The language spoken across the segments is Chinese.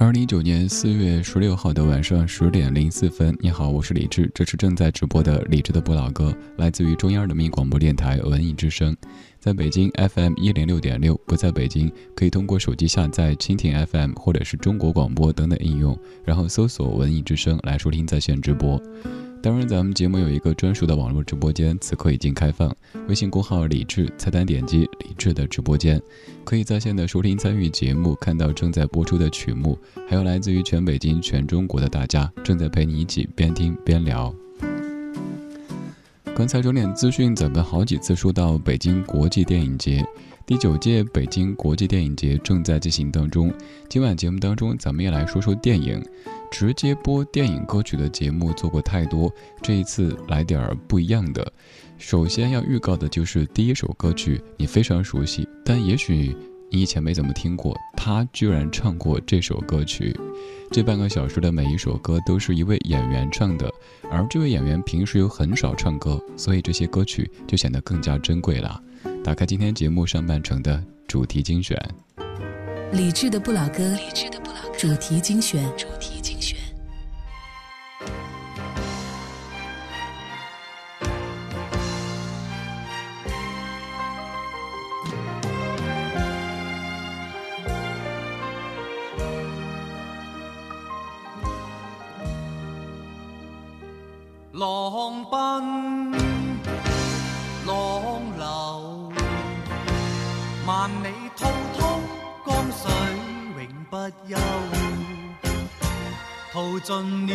二零一九年四月十六号的晚上十点零四分，你好，我是李志，这是正在直播的李志的不老歌，来自于中央人民广播电台文艺之声。在北京 FM 一零六点六，不在北京可以通过手机下载蜻蜓 FM 或者是中国广播等等应用，然后搜索“文艺之声”来收听在线直播。当然，咱们节目有一个专属的网络直播间，此刻已经开放。微信公号“李智”，菜单点击“李智”的直播间，可以在线的收听参与节目，看到正在播出的曲目，还有来自于全北京、全中国的大家正在陪你一起边听边聊。刚才整点资讯，咱们好几次说到北京国际电影节，第九届北京国际电影节正在进行当中。今晚节目当中，咱们也来说说电影。直接播电影歌曲的节目做过太多，这一次来点儿不一样的。首先要预告的就是第一首歌曲，你非常熟悉，但也许你以前没怎么听过，他居然唱过这首歌曲。这半个小时的每一首歌都是一位演员唱的，而这位演员平时又很少唱歌，所以这些歌曲就显得更加珍贵了。打开今天节目上半程的主题精选，理智的不老歌，主题精选。浪尽了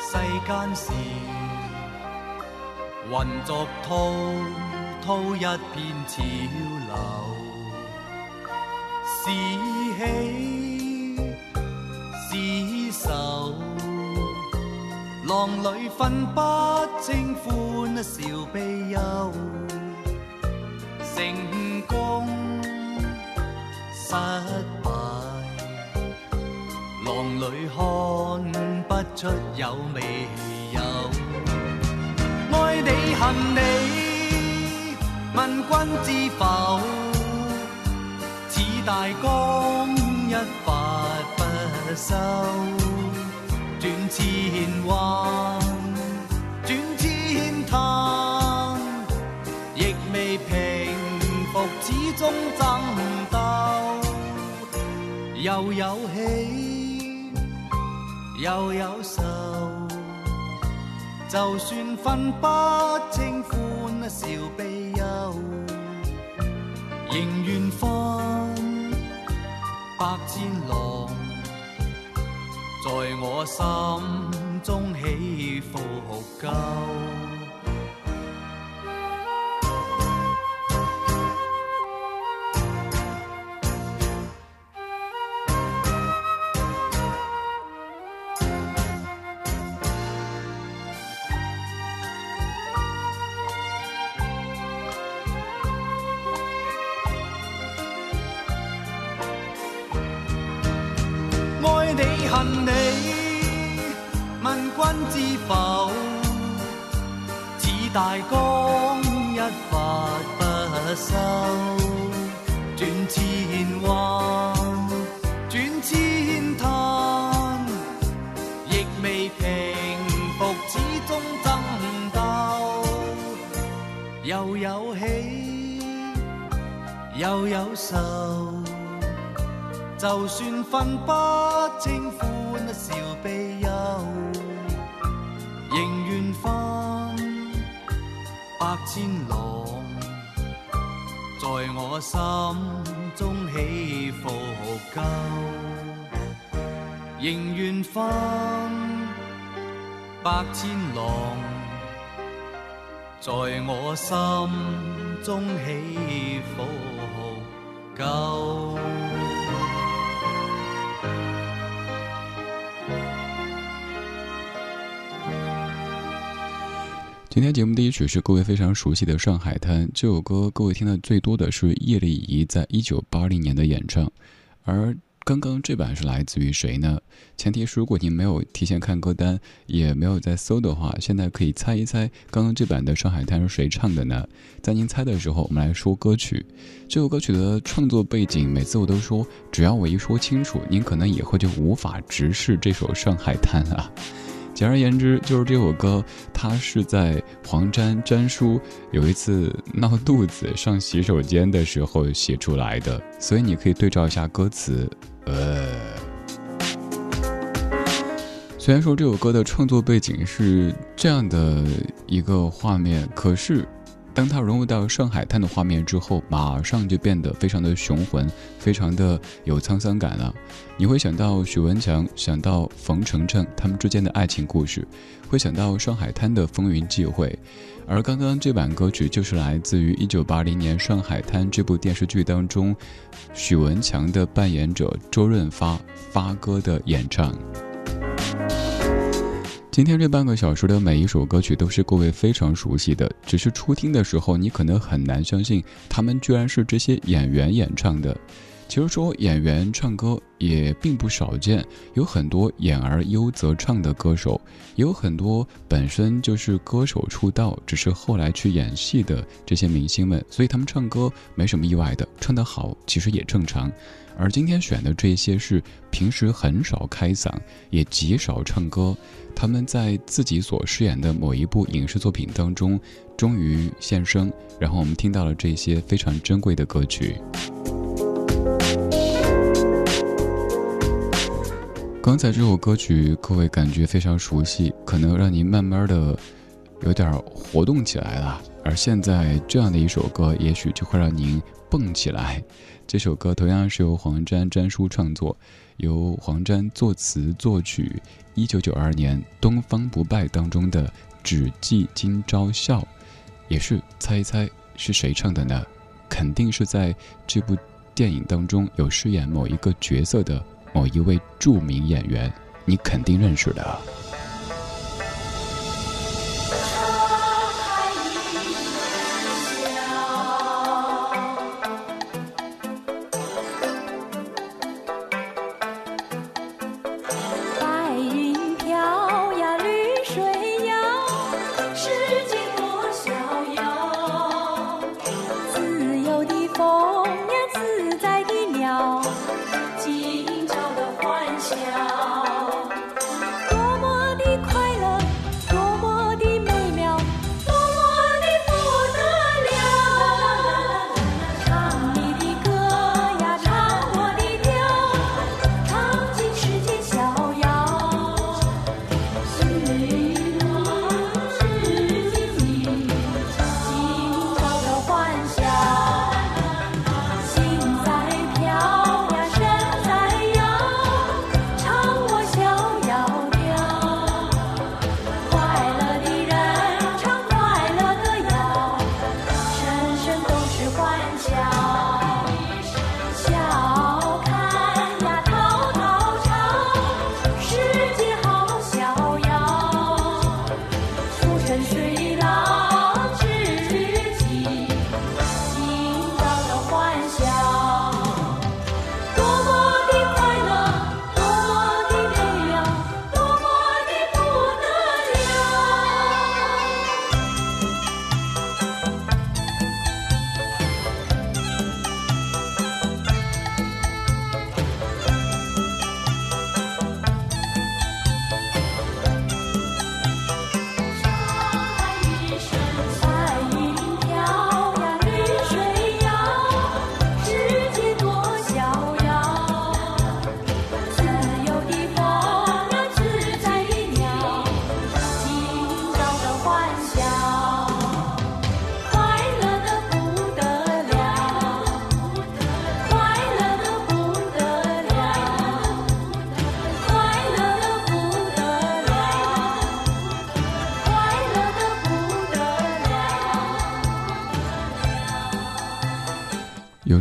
世间事，混作滔滔一片潮流。是喜是愁。浪里分不清欢笑悲忧，成功失，浪里看不出有未有。爱你恨你，问君知否？似大江一发不收。转千弯，转千滩，亦未平复，始终争斗。又有喜，又有愁，就算分不清欢笑悲忧，仍愿分百千浪。在我心中起伏够。不收，转千弯，转千叹，亦未平复，始终争斗。又有喜，又有愁。就算分不清欢笑悲忧，仍愿翻百千浪，在我心中起伏够，仍愿翻百千浪，在我心中起伏够。今天节目第一曲是各位非常熟悉的《上海滩》这首歌，各位听的最多的是叶丽仪在一九八零年的演唱，而刚刚这版是来自于谁呢？前提是如果您没有提前看歌单，也没有在搜的话，现在可以猜一猜，刚刚这版的《上海滩》是谁唱的呢？在您猜的时候，我们来说歌曲。这首歌曲的创作背景，每次我都说，只要我一说清楚，您可能以后就无法直视这首《上海滩》啊。简而言之，就是这首歌，它是在黄沾沾叔有一次闹肚子上洗手间的时候写出来的，所以你可以对照一下歌词。呃，虽然说这首歌的创作背景是这样的一个画面，可是。当它融入到上海滩的画面之后，马上就变得非常的雄浑，非常的有沧桑感了。你会想到许文强，想到冯程程他们之间的爱情故事，会想到上海滩的风云际会。而刚刚这版歌曲就是来自于1980年《上海滩》这部电视剧当中，许文强的扮演者周润发发哥的演唱。今天这半个小时的每一首歌曲都是各位非常熟悉的，只是初听的时候你可能很难相信，他们居然是这些演员演唱的。其实说演员唱歌也并不少见，有很多演而优则唱的歌手，也有很多本身就是歌手出道，只是后来去演戏的这些明星们，所以他们唱歌没什么意外的，唱得好其实也正常。而今天选的这些是平时很少开嗓，也极少唱歌。他们在自己所饰演的某一部影视作品当中，终于现身，然后我们听到了这些非常珍贵的歌曲。刚才这首歌曲，各位感觉非常熟悉，可能让您慢慢的有点活动起来了。而现在这样的一首歌，也许就会让您蹦起来。这首歌同样是由黄沾沾叔创作，由黄沾作词作曲。一九九二年《东方不败》当中的“只记今朝笑”，也是猜一猜是谁唱的呢？肯定是在这部电影当中有饰演某一个角色的某一位著名演员，你肯定认识的。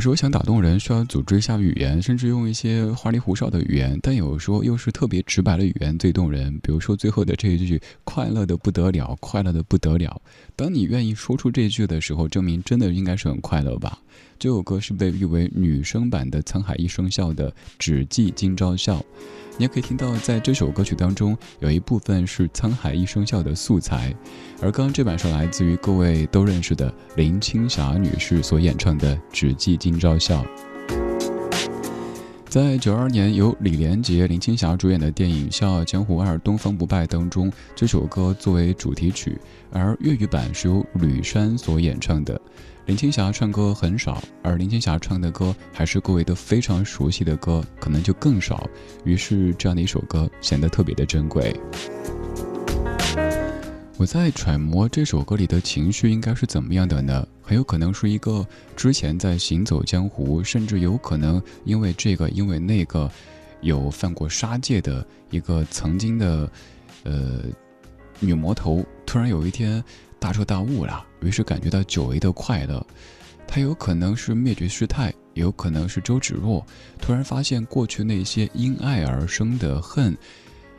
时候想打动人，需要组织一下语言，甚至用一些花里胡哨的语言；但有时候又是特别直白的语言最动人。比如说最后的这一句“快乐的不得了，快乐的不得了”。当你愿意说出这句的时候，证明真的应该是很快乐吧。这首歌是被誉为女生版的《沧海一声笑》的《只记今朝笑》。你也可以听到，在这首歌曲当中，有一部分是《沧海一声笑》的素材，而刚刚这版是来自于各位都认识的林青霞女士所演唱的《只记今朝笑》。在九二年由李连杰、林青霞主演的电影《笑傲江湖二：东方不败》当中，这首歌作为主题曲，而粤语版是由吕珊所演唱的。林青霞唱歌很少，而林青霞唱的歌还是各位都非常熟悉的歌，可能就更少。于是这样的一首歌显得特别的珍贵。我在揣摩这首歌里的情绪应该是怎么样的呢？很有可能是一个之前在行走江湖，甚至有可能因为这个因为那个有犯过杀戒的一个曾经的呃女魔头，突然有一天。大彻大悟了，于是感觉到久违的快乐。他有可能是灭绝师太，也有可能是周芷若。突然发现过去那些因爱而生的恨，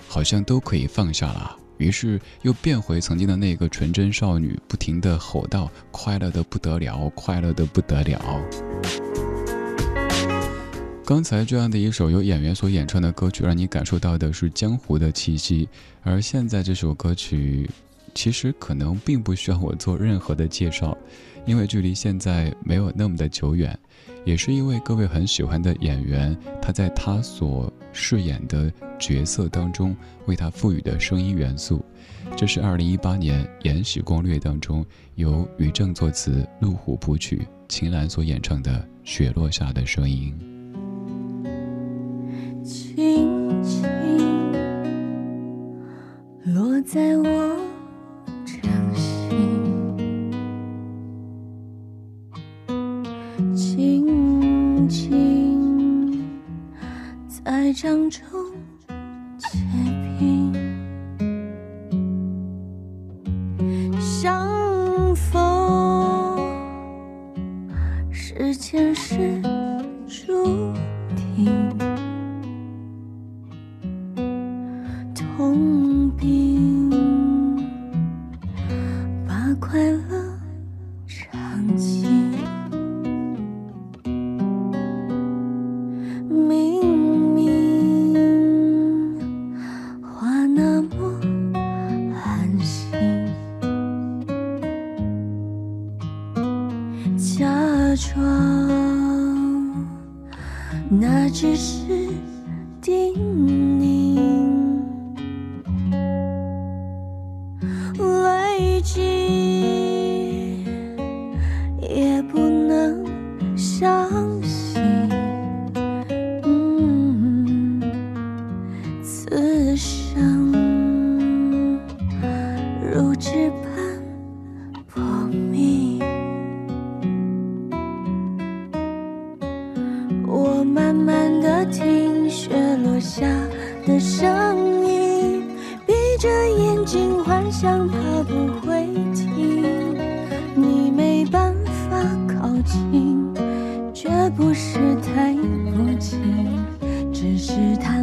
好像都可以放下了。于是又变回曾经的那个纯真少女，不停地吼道：“快乐的不得了，快乐的不得了。”刚才这样的一首由演员所演唱的歌曲，让你感受到的是江湖的气息，而现在这首歌曲。其实可能并不需要我做任何的介绍，因为距离现在没有那么的久远，也是因为各位很喜欢的演员，他在他所饰演的角色当中为他赋予的声音元素。这是二零一八年《延禧攻略》当中由于正作词、陆虎谱曲、秦岚所演唱的《雪落下的声音》。轻轻落在我。掌心心在掌中只是他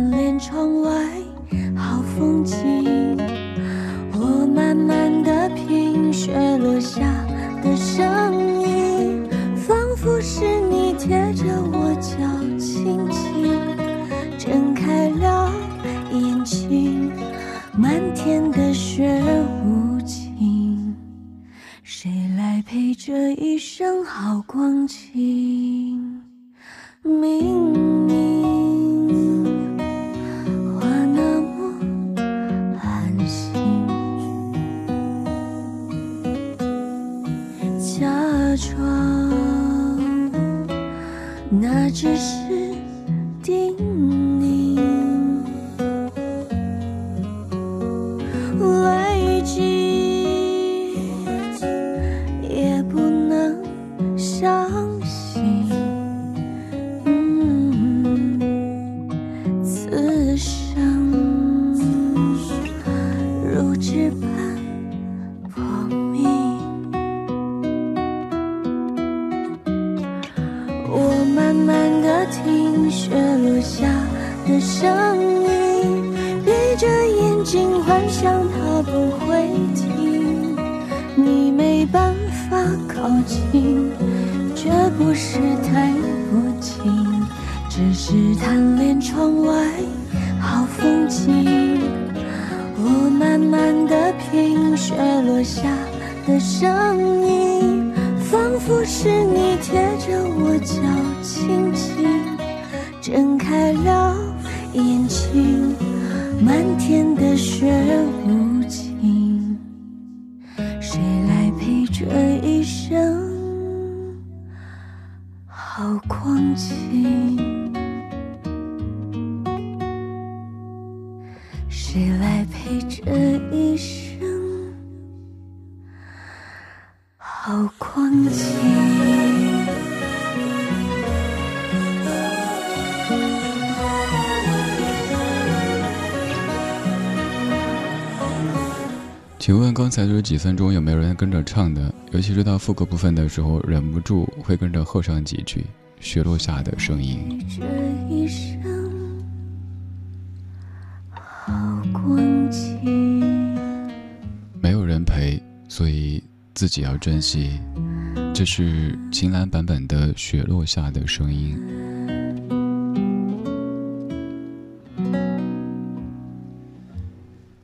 雪落下的声音，仿佛是你贴着我脚轻轻睁开了眼睛，漫天的雪无请问刚才这几分钟有没有人跟着唱的？尤其是到副歌部分的时候，忍不住会跟着和上几句雪落下的声音。这一生好光景。没有人陪，所以自己要珍惜。这是秦岚版本的《雪落下的声音》。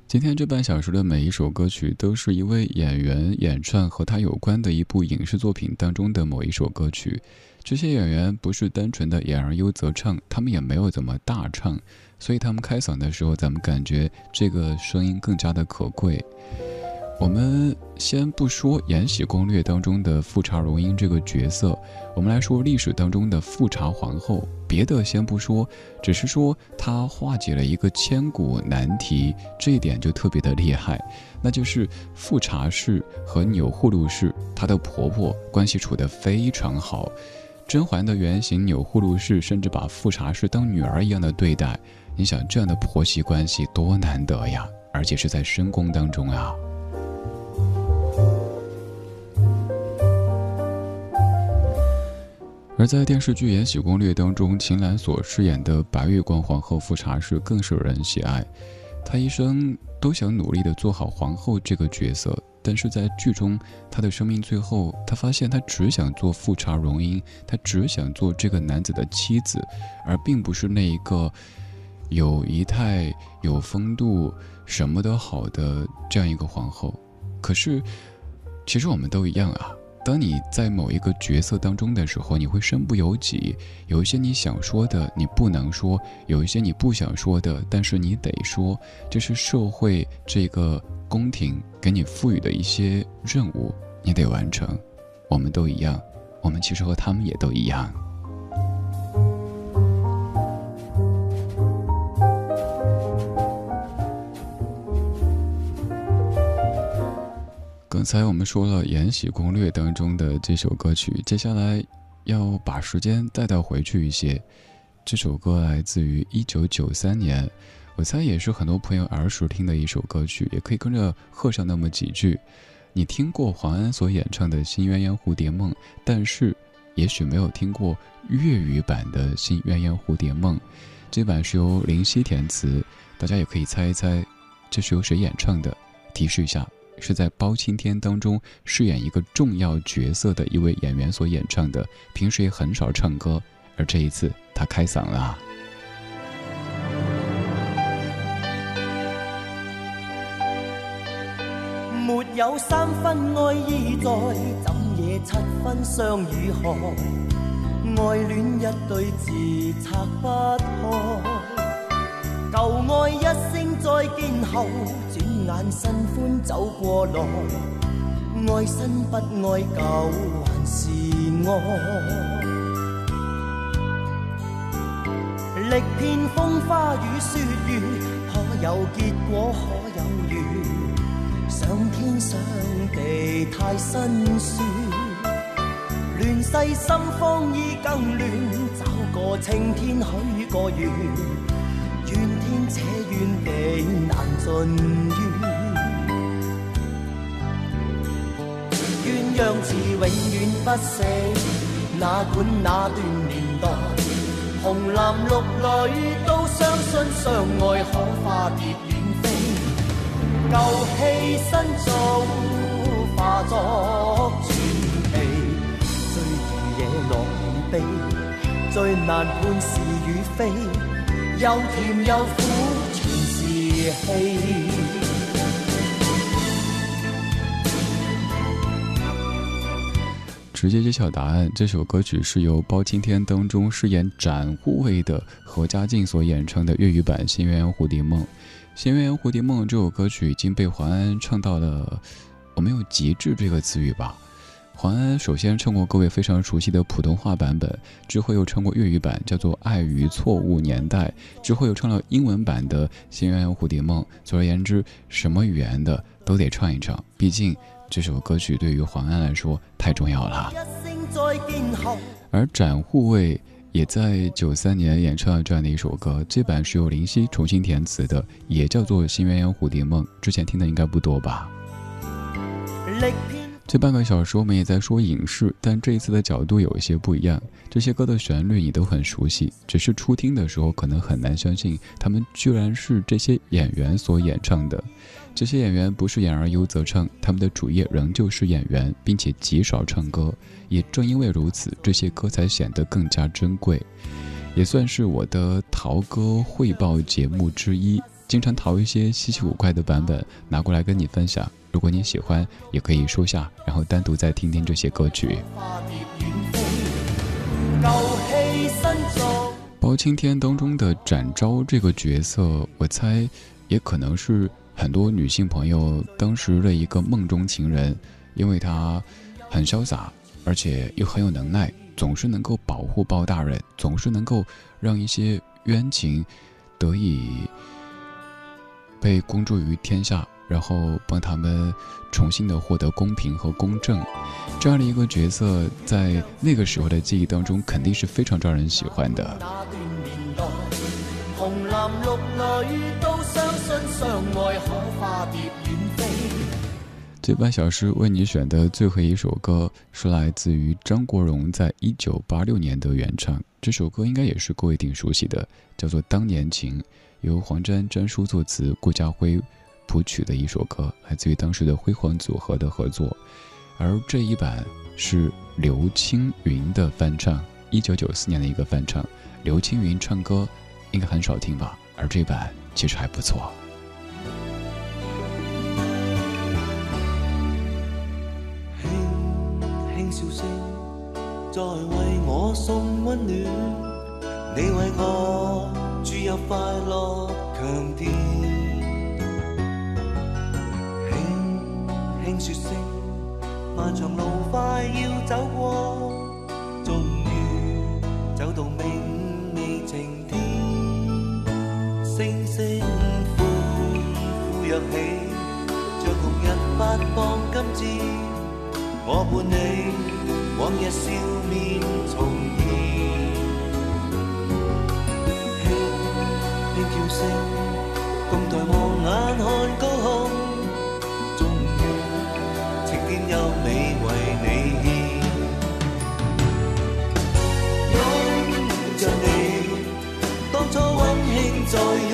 今天这半小时的每一首歌曲，都是一位演员演唱和他有关的一部影视作品当中的某一首歌曲。这些演员不是单纯的演而优则唱，他们也没有怎么大唱，所以他们开嗓的时候，咱们感觉这个声音更加的可贵。我们先不说《延禧攻略》当中的富察容音这个角色，我们来说历史当中的富察皇后。别的先不说，只是说她化解了一个千古难题，这一点就特别的厉害。那就是富察氏和钮祜禄氏，她的婆婆关系处得非常好。甄嬛的原型钮祜禄氏甚至把富察氏当女儿一样的对待。你想这样的婆媳关系多难得呀，而且是在深宫当中啊。而在电视剧《延禧攻略》当中，秦岚所饰演的白月光皇后富察氏更受人喜爱。她一生都想努力的做好皇后这个角色，但是在剧中，她的生命最后，她发现她只想做富察容音，她只想做这个男子的妻子，而并不是那一个有仪态、有风度、什么都好的这样一个皇后。可是，其实我们都一样啊。当你在某一个角色当中的时候，你会身不由己，有一些你想说的你不能说，有一些你不想说的，但是你得说，这是社会这个宫廷给你赋予的一些任务，你得完成。我们都一样，我们其实和他们也都一样。刚才我们说了《延禧攻略》当中的这首歌曲，接下来要把时间带到回去一些。这首歌来自于一九九三年，我猜也是很多朋友儿时听的一首歌曲，也可以跟着和上那么几句。你听过黄安所演唱的《新鸳鸯蝴蝶梦》，但是也许没有听过粤语版的《新鸳鸯蝴蝶梦》。这版是由林夕填词，大家也可以猜一猜，这是由谁演唱的？提示一下。是在《包青天》当中饰演一个重要角色的一位演员所演唱的，平时也很少唱歌，而这一次他开嗓了。没有三分爱意在，怎野七分相与害？爱恋一对字拆不开。旧爱一声再见后，转眼新欢走过来，爱新不爱旧还是爱？历遍风花雨雪月，可有结果可有缘？上天上地太辛酸，乱世心慌意更乱，找个青天许个愿。怨天且怨地难尽怨，鸳鸯字永远不死，哪管那段年代，红蓝绿女都相信相爱可化蝶远飞，旧戏新做化作传奇，最易惹落与悲，最难判是与非，又甜又苦全是戏。直接揭晓答案，这首歌曲是由包青天当中饰演展护卫的何家劲所演唱的粤语版《新鸳鸯蝴蝶梦》。《新鸳鸯蝴蝶梦》这首歌曲已经被黄安唱到了，我没有“极致”这个词语吧？黄安首先唱过各位非常熟悉的普通话版本，之后又唱过粤语版，叫做《爱与错误年代》，之后又唱了英文版的《新鸳鸯蝴蝶梦》。总而言之，什么语言的都得唱一唱，毕竟。这首歌曲对于黄安来说太重要了，而展护卫也在九三年演唱了这样的一首歌，这版是由林夕重新填词的，也叫做《新鸳鸯蝴蝶梦》，之前听的应该不多吧。这半个小时我们也在说影视，但这一次的角度有一些不一样。这些歌的旋律你都很熟悉，只是初听的时候可能很难相信，他们居然是这些演员所演唱的。这些演员不是演而优则唱，他们的主业仍旧是演员，并且极少唱歌。也正因为如此，这些歌才显得更加珍贵。也算是我的淘歌汇报节目之一，经常淘一些稀奇古怪的版本拿过来跟你分享。如果你喜欢，也可以收下，然后单独再听听这些歌曲。包青天当中的展昭这个角色，我猜也可能是很多女性朋友当时的一个梦中情人，因为他很潇洒，而且又很有能耐，总是能够保护包大人，总是能够让一些冤情得以被公诸于天下。然后帮他们重新的获得公平和公正，这样的一个角色，在那个时候的记忆当中，肯定是非常招人喜欢的。这半小时为你选的最后一首歌，是来自于张国荣在一九八六年的原唱。这首歌应该也是各位挺熟悉的，叫做《当年情》，由黄沾、詹叔作词，顾嘉辉。谱曲的一首歌，来自于当时的辉煌组合的合作，而这一版是刘青云的翻唱，一九九四年的一个翻唱。刘青云唱歌应该很少听吧，而这版其实还不错。轻轻笑声，在为我送温暖，你为我注入快乐强电。听说声，漫长路快要走过，终于走到明媚晴天。星星欢呼跃起，像红日发放金箭。我伴你往日笑面重现。轻轻叫声，共抬望眼看高空。有你为你献，拥着你，当初温馨再涌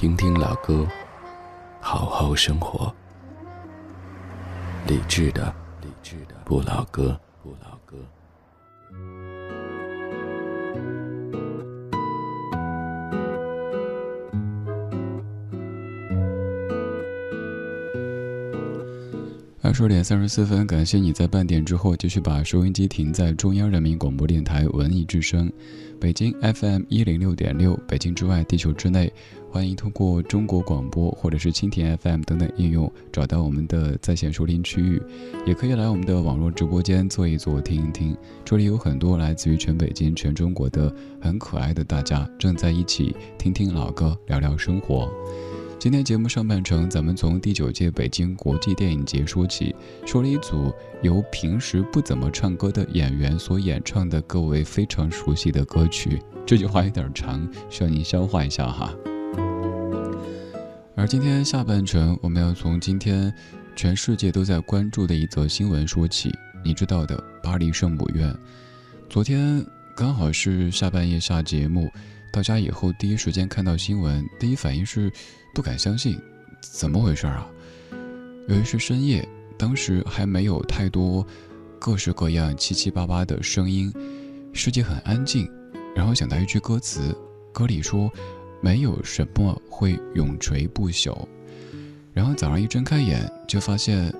听听老歌，好好生活。理智的，理智的不老歌，不老歌。十二点三十四分，感谢你在半点之后继续把收音机停在中央人民广播电台文艺之声，北京 FM 一零六点六，北京之外，地球之内。欢迎通过中国广播或者是蜻蜓 FM 等等应用找到我们的在线收听区域，也可以来我们的网络直播间坐一坐、听一听。这里有很多来自于全北京、全中国的很可爱的大家，正在一起听听老歌，聊聊生活。今天节目上半程，咱们从第九届北京国际电影节说起，说了一组由平时不怎么唱歌的演员所演唱的各位非常熟悉的歌曲。这句话有点长，需要您消化一下哈。而今天下半程，我们要从今天全世界都在关注的一则新闻说起。你知道的，巴黎圣母院，昨天刚好是下半夜下节目，到家以后第一时间看到新闻，第一反应是。不敢相信，怎么回事啊？由于是深夜，当时还没有太多各式各样七七八八的声音，世界很安静。然后想到一句歌词，歌里说：“没有什么会永垂不朽。”然后早上一睁开眼，就发现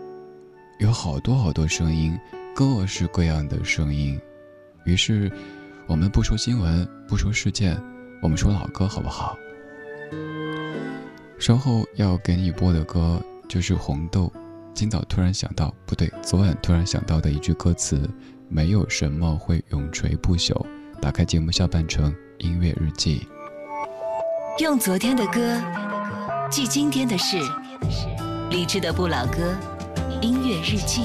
有好多好多声音，各式各样的声音。于是，我们不说新闻，不说事件，我们说老歌好不好？稍后要给你播的歌就是《红豆》，今早突然想到，不对，昨晚突然想到的一句歌词：没有什么会永垂不朽。打开节目下半程音乐日记，用昨天的歌记今天的事，理智的不老歌音乐日记。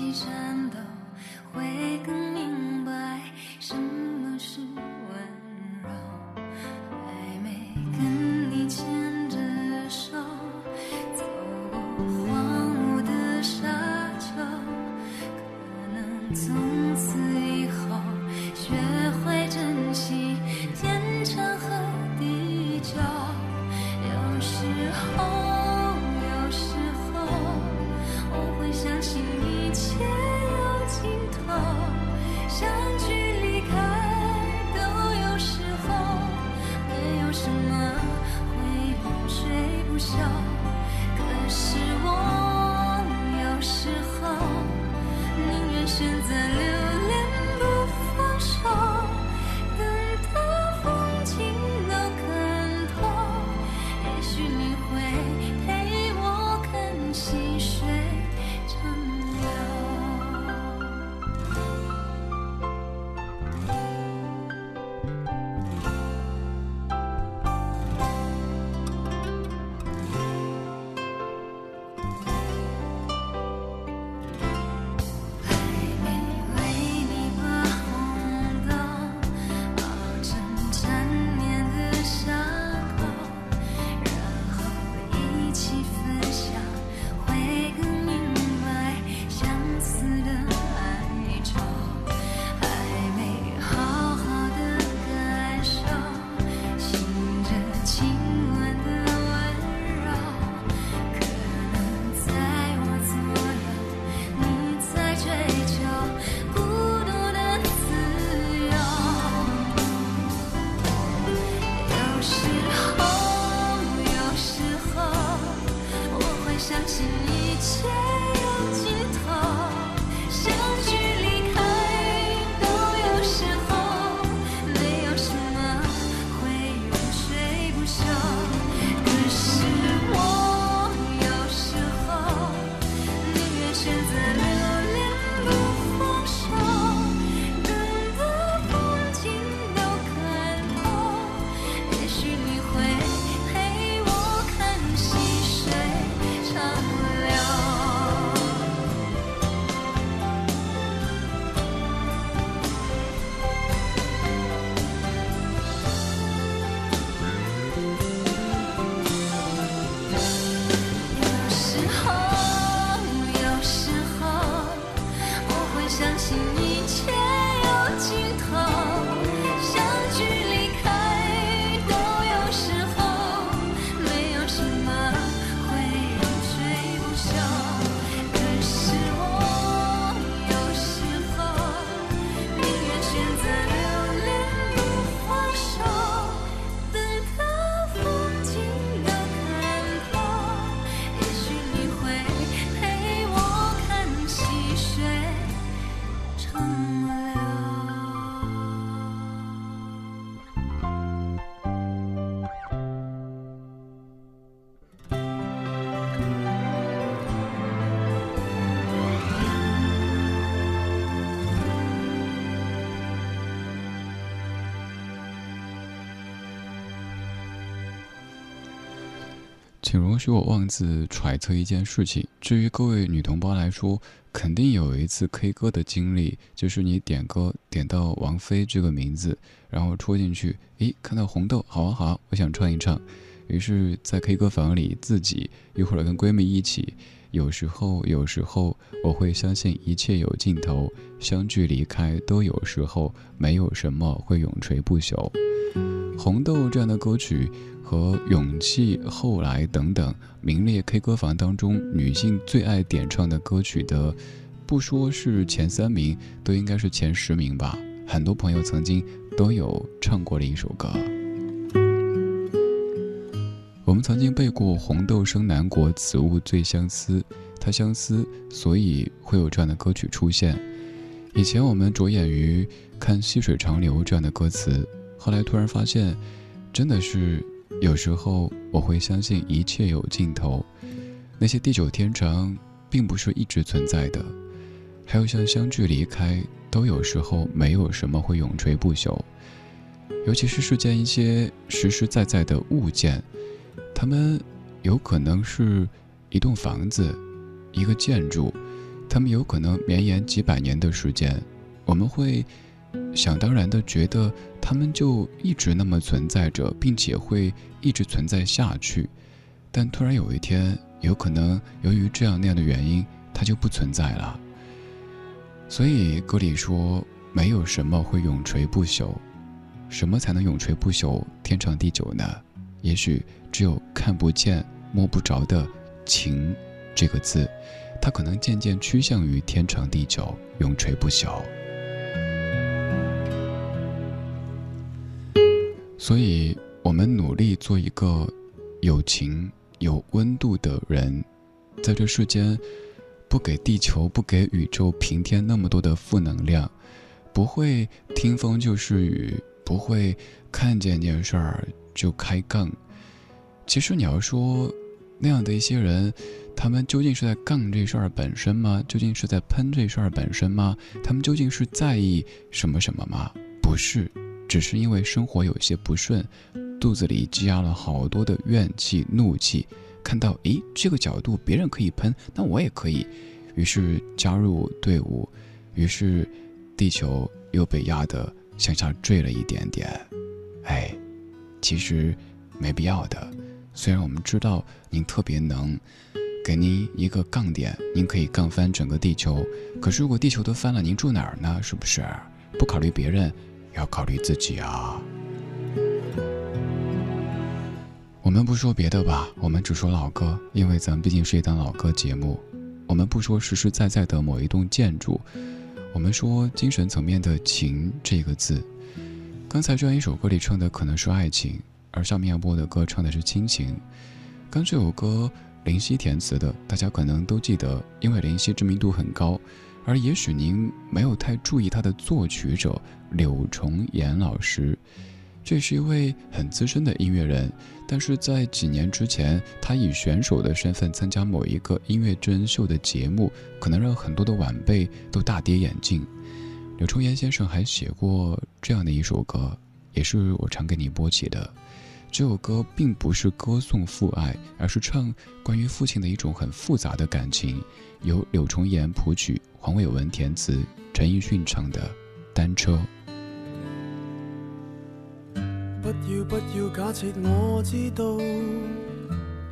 起战斗会更请容许我妄自揣测一件事情。至于各位女同胞来说，肯定有一次 K 歌的经历，就是你点歌点到王菲这个名字，然后戳进去，诶，看到红豆，好啊好啊，我想唱一唱。于是，在 K 歌房里自己一会儿跟闺蜜一起，有时候有时候我会相信一切有尽头，相聚离开都有时候，没有什么会永垂不朽。红豆这样的歌曲。和勇气、后来等等名列 K 歌房当中女性最爱点唱的歌曲的，不说是前三名，都应该是前十名吧。很多朋友曾经都有唱过的一首歌。我们曾经背过“红豆生南国，此物最相思”，它相思，所以会有这样的歌曲出现。以前我们着眼于看“细水长流”这样的歌词，后来突然发现，真的是。有时候我会相信一切有尽头，那些地久天长并不是一直存在的，还有像相聚离开，都有时候没有什么会永垂不朽。尤其是世间一些实实在在的物件，它们有可能是一栋房子，一个建筑，它们有可能绵延几百年的时间，我们会。想当然的觉得他们就一直那么存在着，并且会一直存在下去，但突然有一天，有可能由于这样那样的原因，它就不存在了。所以歌里说，没有什么会永垂不朽，什么才能永垂不朽、天长地久呢？也许只有看不见、摸不着的情这个字，它可能渐渐趋向于天长地久、永垂不朽。所以，我们努力做一个有情、有温度的人，在这世间，不给地球、不给宇宙平添那么多的负能量，不会听风就是雨，不会看见件事儿就开杠。其实你要说，那样的一些人，他们究竟是在杠这事儿本身吗？究竟是在喷这事儿本身吗？他们究竟是在意什么什么吗？不是。只是因为生活有些不顺，肚子里积压了好多的怨气、怒气。看到，诶，这个角度别人可以喷，那我也可以。于是加入队伍，于是地球又被压得向下坠了一点点。哎，其实没必要的。虽然我们知道您特别能，给您一个杠点，您可以杠翻整个地球。可是如果地球都翻了，您住哪儿呢？是不是？不考虑别人。要考虑自己啊！我们不说别的吧，我们只说老歌，因为咱毕竟是一档老歌节目。我们不说实实在在的某一栋建筑，我们说精神层面的“情”这个字。刚才这样一首歌里唱的可能是爱情，而下面要播的歌唱的是亲情。刚这首歌林夕填词的，大家可能都记得，因为林夕知名度很高。而也许您没有太注意他的作曲者柳重岩老师，这是一位很资深的音乐人，但是在几年之前，他以选手的身份参加某一个音乐真人秀的节目，可能让很多的晚辈都大跌眼镜。柳重岩先生还写过这样的一首歌，也是我常给你播起的。这首歌并不是歌颂父爱，而是唱关于父亲的一种很复杂的感情。由柳重岩谱曲，黄伟文填词，陈奕迅唱的《单车》。不要不要假设我知道，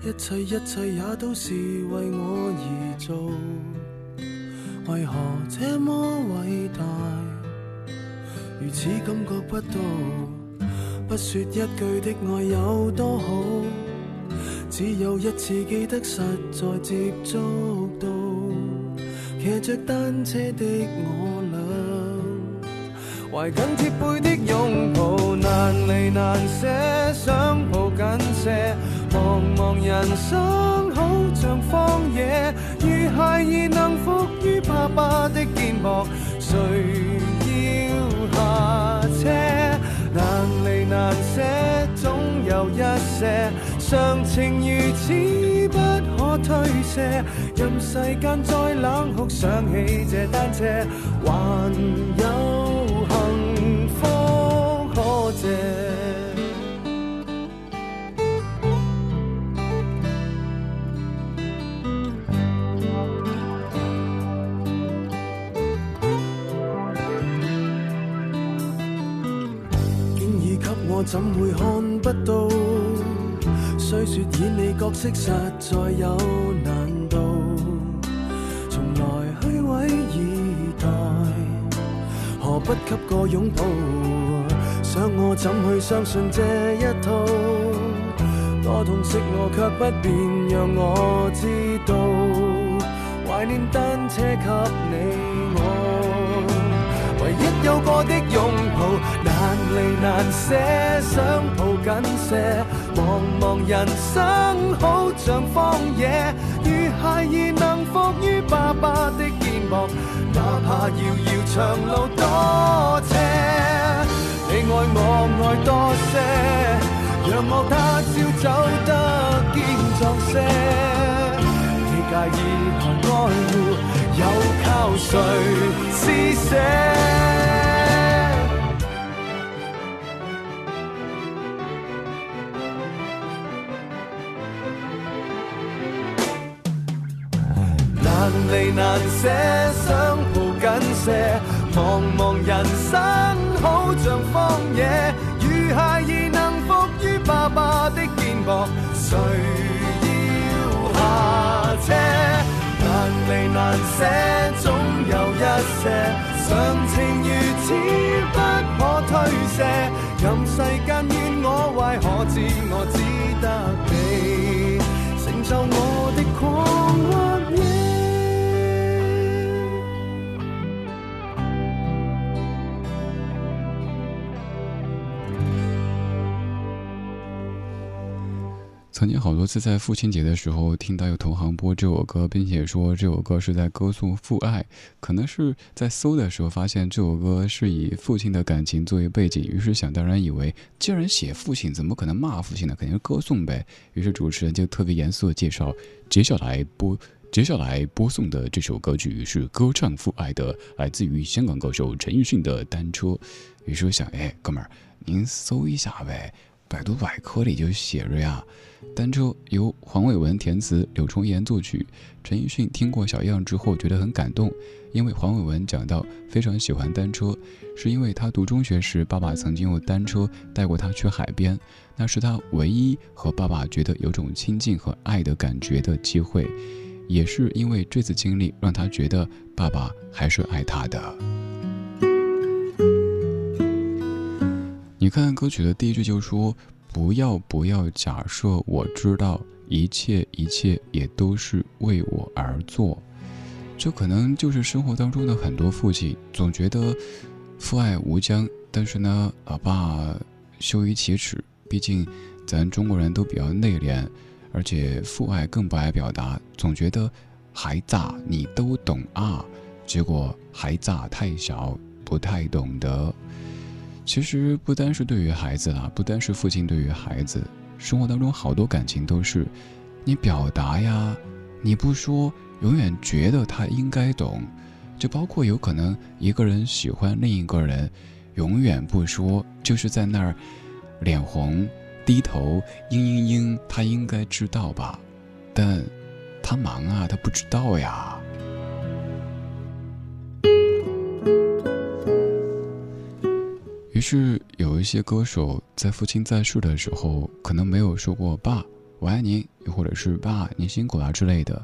一切一切也都是为我而做。为何这么伟大？如此感觉不到，不说一句的爱有多好，只有一次记得实在接触到，骑着单车的我俩，怀紧贴背的拥抱，难离难舍，想抱紧些，茫茫人生好像荒野，如孩儿能伏于爸爸的肩膊，谁要下车？难离难舍，总有一些常情如此不可推卸。任世间再冷酷，想起这单车，还有幸福可借。經已給我，怎会看不到？虽说演你角色实在有难不給個擁抱？想我怎去相信這一套？多痛惜我，卻不便讓我知道，懷念單車給你我。唯一有過的擁抱，難離難捨，想抱緊些。茫茫人生好像荒野，如孩兒能伏於爸爸的肩膊，哪怕遙遙長路多斜。你愛我愛多些，讓我他朝走得堅壯些。你介意還愛護，又靠誰施舍？離難捨，想抱紧些。茫茫人生好像荒野，如孩兒能伏於爸爸的肩膊，誰要下車？難離難捨，總有一些常情如此不可推卸。任世間怨我坏，可知我只得你成就我的狂曾经好多次在父亲节的时候听到有同行播这首歌，并且说这首歌是在歌颂父爱。可能是在搜的时候发现这首歌是以父亲的感情作为背景，于是想当然以为既然写父亲，怎么可能骂父亲呢？肯定是歌颂呗。于是主持人就特别严肃的介绍，接下来播接下来播送的这首歌曲是歌唱父爱的，来自于香港歌手陈奕迅的《单车》。于是想，哎，哥们儿，您搜一下呗，百度百科里就写着呀。单车由黄伟文填词，柳重言作曲。陈奕迅听过小样之后觉得很感动，因为黄伟文讲到非常喜欢单车，是因为他读中学时，爸爸曾经用单车带过他去海边，那是他唯一和爸爸觉得有种亲近和爱的感觉的机会，也是因为这次经历让他觉得爸爸还是爱他的。你看歌曲的第一句就说。不要不要假设我知道一切一切也都是为我而做，这可能就是生活当中的很多父亲总觉得父爱无疆，但是呢，老爸羞于启齿，毕竟咱中国人都比较内敛，而且父爱更不爱表达，总觉得孩子你都懂啊，结果孩子太小，不太懂得。其实不单是对于孩子啦，不单是父亲对于孩子，生活当中好多感情都是，你表达呀，你不说，永远觉得他应该懂，就包括有可能一个人喜欢另一个人，永远不说，就是在那儿脸红低头嘤嘤嘤，他应该知道吧，但他忙啊，他不知道呀。于是有一些歌手在父亲在世的时候，可能没有说过“爸，我爱您”，又或者是“爸，您辛苦了”之类的。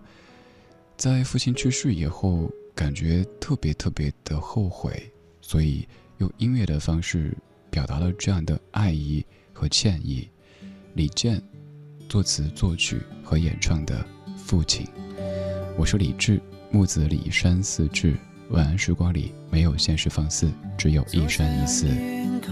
在父亲去世以后，感觉特别特别的后悔，所以用音乐的方式表达了这样的爱意和歉意。李健作词作曲和演唱的《父亲》，我是李志，木子李山寺志。晚安时光里没有现实放肆，只有一山一寺。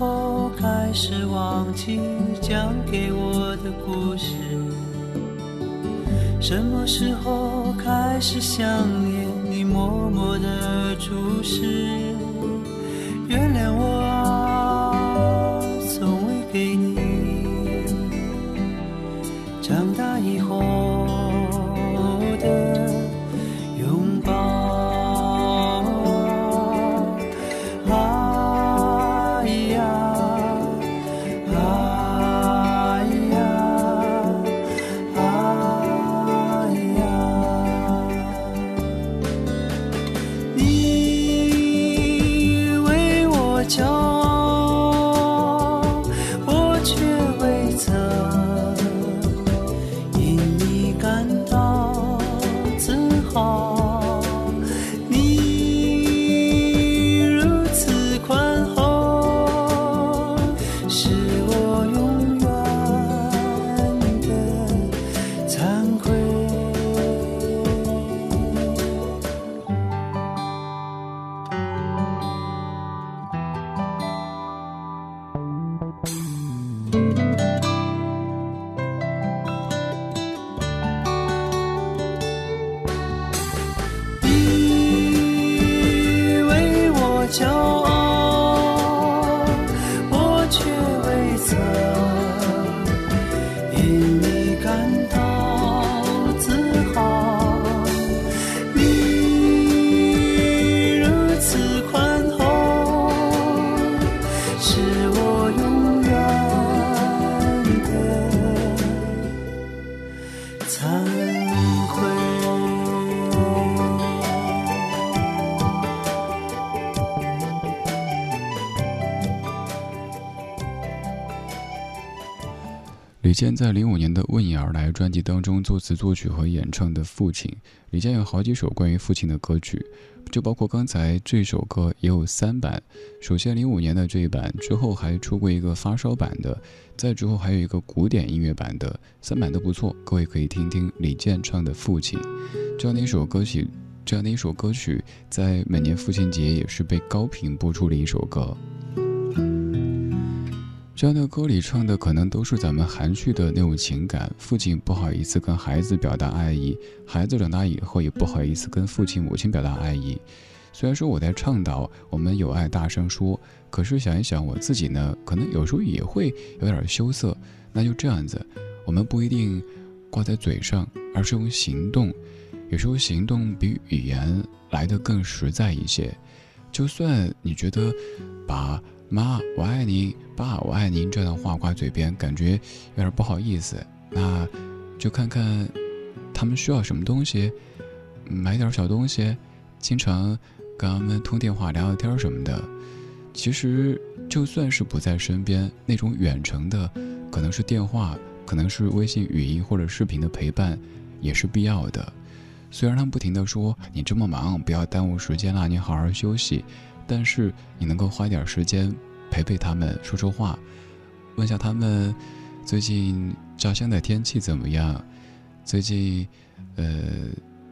后开始忘记讲给我的故事？什么时候开始想念你默默的注视？原谅我啊，从未给你长大以后。李健在零五年的《问你而来》专辑当中作词作曲和演唱的《父亲》，李健有好几首关于父亲的歌曲，就包括刚才这首歌也有三版。首先零五年的这一版之后还出过一个发烧版的，再之后还有一个古典音乐版的，三版都不错，各位可以听听李健唱的《父亲》。这样的一首歌曲，这样的一首歌曲，在每年父亲节也是被高频播出的一首歌。这样的歌里唱的可能都是咱们含蓄的那种情感。父亲不好意思跟孩子表达爱意，孩子长大以后也不好意思跟父亲母亲表达爱意。虽然说我在倡导我们有爱大声说，可是想一想我自己呢，可能有时候也会有点羞涩。那就这样子，我们不一定挂在嘴上，而是用行动。有时候行动比语言来的更实在一些。就算你觉得把。妈，我爱您；爸，我爱您。这样话挂嘴边，感觉有点不好意思。那，就看看他们需要什么东西，买点小东西，经常跟他们通电话聊聊天什么的。其实，就算是不在身边，那种远程的，可能是电话，可能是微信语音或者视频的陪伴，也是必要的。虽然他们不停的说你这么忙，不要耽误时间啦，你好好休息。但是你能够花点时间陪陪他们，说说话，问下他们最近家乡的天气怎么样？最近，呃，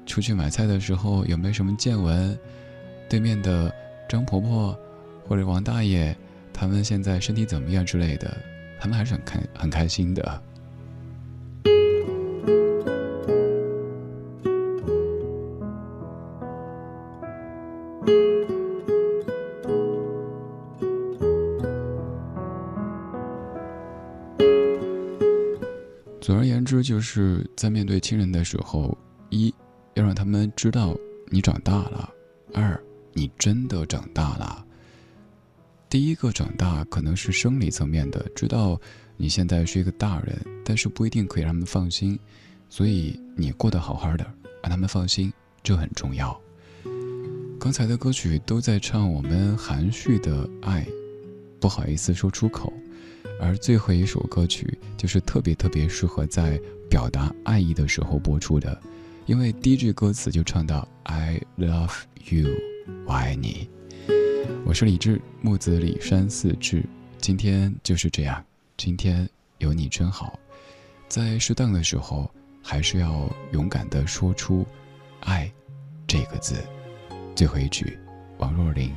出去买菜的时候有没有什么见闻？对面的张婆婆或者王大爷，他们现在身体怎么样之类的？他们还是很开很开心的。就是在面对亲人的时候，一要让他们知道你长大了；二，你真的长大了。第一个长大可能是生理层面的，知道你现在是一个大人，但是不一定可以让他们放心，所以你过得好好的，让他们放心，这很重要。刚才的歌曲都在唱我们含蓄的爱，不好意思说出口，而最后一首歌曲就是特别特别适合在表达爱意的时候播出的，因为第一句歌词就唱到 “I love you”，我爱你。我是李志，木子李山四志。今天就是这样，今天有你真好。在适当的时候，还是要勇敢地说出“爱”这个字。最后一句，王若琳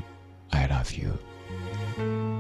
，I love you。